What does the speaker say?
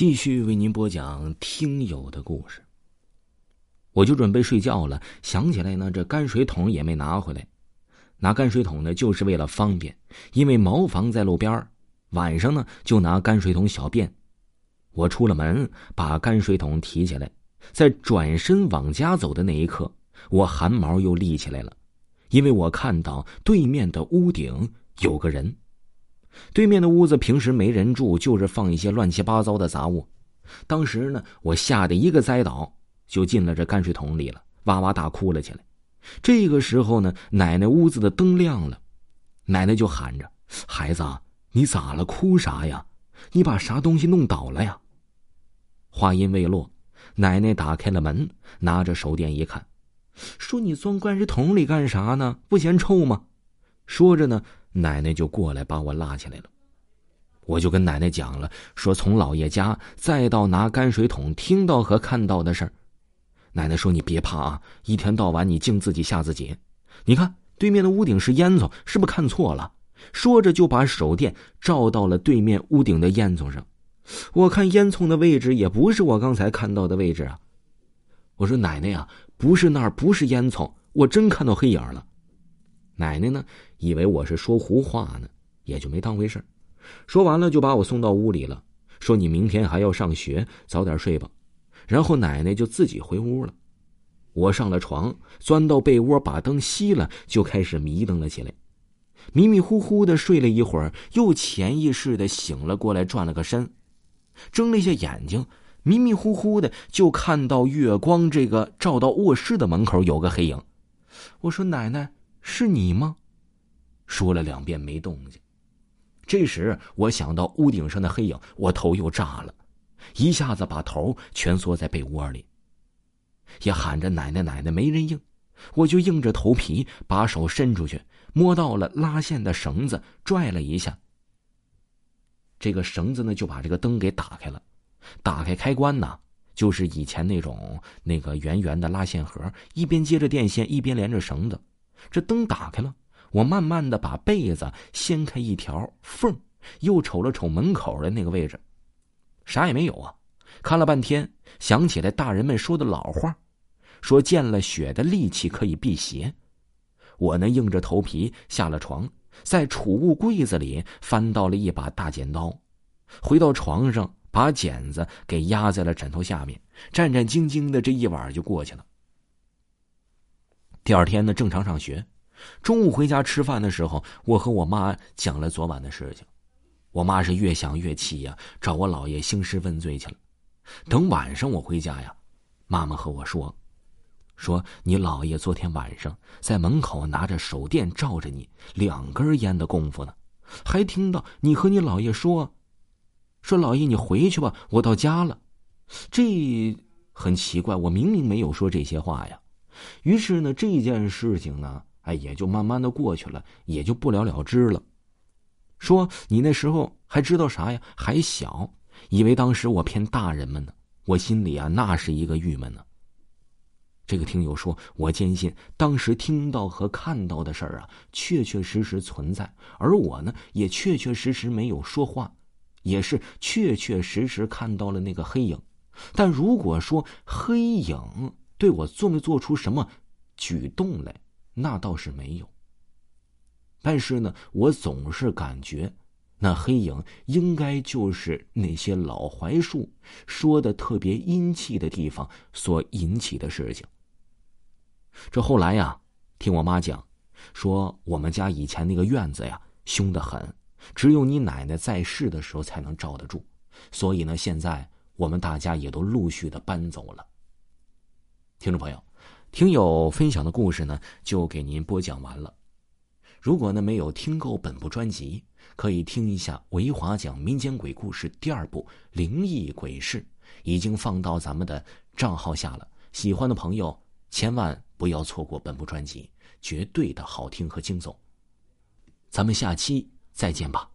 继续为您播讲听友的故事。我就准备睡觉了，想起来呢，这泔水桶也没拿回来。拿泔水桶呢，就是为了方便，因为茅房在路边晚上呢就拿泔水桶小便。我出了门，把泔水桶提起来，在转身往家走的那一刻，我汗毛又立起来了，因为我看到对面的屋顶有个人。对面的屋子平时没人住，就是放一些乱七八糟的杂物。当时呢，我吓得一个栽倒，就进了这泔水桶里了，哇哇大哭了起来。这个时候呢，奶奶屋子的灯亮了，奶奶就喊着：“孩子，你咋了？哭啥呀？你把啥东西弄倒了呀？”话音未落，奶奶打开了门，拿着手电一看，说：“你钻泔水桶里干啥呢？不嫌臭吗？”说着呢。奶奶就过来把我拉起来了，我就跟奶奶讲了，说从老爷家再到拿泔水桶听到和看到的事儿。奶奶说：“你别怕啊，一天到晚你净自己吓自己。你看对面的屋顶是烟囱，是不是看错了？”说着就把手电照到了对面屋顶的烟囱上。我看烟囱的位置也不是我刚才看到的位置啊。我说：“奶奶呀，不是那儿，不是烟囱，我真看到黑影了。”奶奶呢，以为我是说胡话呢，也就没当回事说完了，就把我送到屋里了，说：“你明天还要上学，早点睡吧。”然后奶奶就自己回屋了。我上了床，钻到被窝，把灯熄了，就开始迷瞪了起来。迷迷糊糊的睡了一会儿，又潜意识的醒了过来，转了个身，睁了一下眼睛，迷迷糊糊的就看到月光这个照到卧室的门口有个黑影。我说：“奶奶。”是你吗？说了两遍没动静。这时我想到屋顶上的黑影，我头又炸了，一下子把头蜷缩在被窝里，也喊着奶奶奶奶，没人应，我就硬着头皮把手伸出去，摸到了拉线的绳子，拽了一下，这个绳子呢就把这个灯给打开了。打开开关呢，就是以前那种那个圆圆的拉线盒，一边接着电线，一边连着绳子。这灯打开了，我慢慢的把被子掀开一条缝，又瞅了瞅门口的那个位置，啥也没有啊。看了半天，想起来大人们说的老话，说见了血的利器可以辟邪。我呢硬着头皮下了床，在储物柜子里翻到了一把大剪刀，回到床上把剪子给压在了枕头下面，战战兢兢的这一晚就过去了。第二天呢，正常上学。中午回家吃饭的时候，我和我妈讲了昨晚的事情。我妈是越想越气呀，找我姥爷兴师问罪去了。等晚上我回家呀，妈妈和我说：“说你姥爷昨天晚上在门口拿着手电照着你，两根烟的功夫呢，还听到你和你姥爷说：‘说姥爷你回去吧，我到家了。’这很奇怪，我明明没有说这些话呀。”于是呢，这件事情呢，哎，也就慢慢的过去了，也就不了了之了。说你那时候还知道啥呀？还小，以为当时我骗大人们呢。我心里啊，那是一个郁闷呢。这个听友说，我坚信当时听到和看到的事儿啊，确确实实存在，而我呢，也确确实实没有说话，也是确确实实看到了那个黑影。但如果说黑影，对我做没做出什么举动来，那倒是没有。但是呢，我总是感觉那黑影应该就是那些老槐树说的特别阴气的地方所引起的事情。这后来呀，听我妈讲，说我们家以前那个院子呀凶得很，只有你奶奶在世的时候才能罩得住，所以呢，现在我们大家也都陆续的搬走了。听众朋友，听友分享的故事呢，就给您播讲完了。如果呢没有听够本部专辑，可以听一下维华讲民间鬼故事第二部《灵异鬼事》，已经放到咱们的账号下了。喜欢的朋友千万不要错过本部专辑，绝对的好听和惊悚。咱们下期再见吧。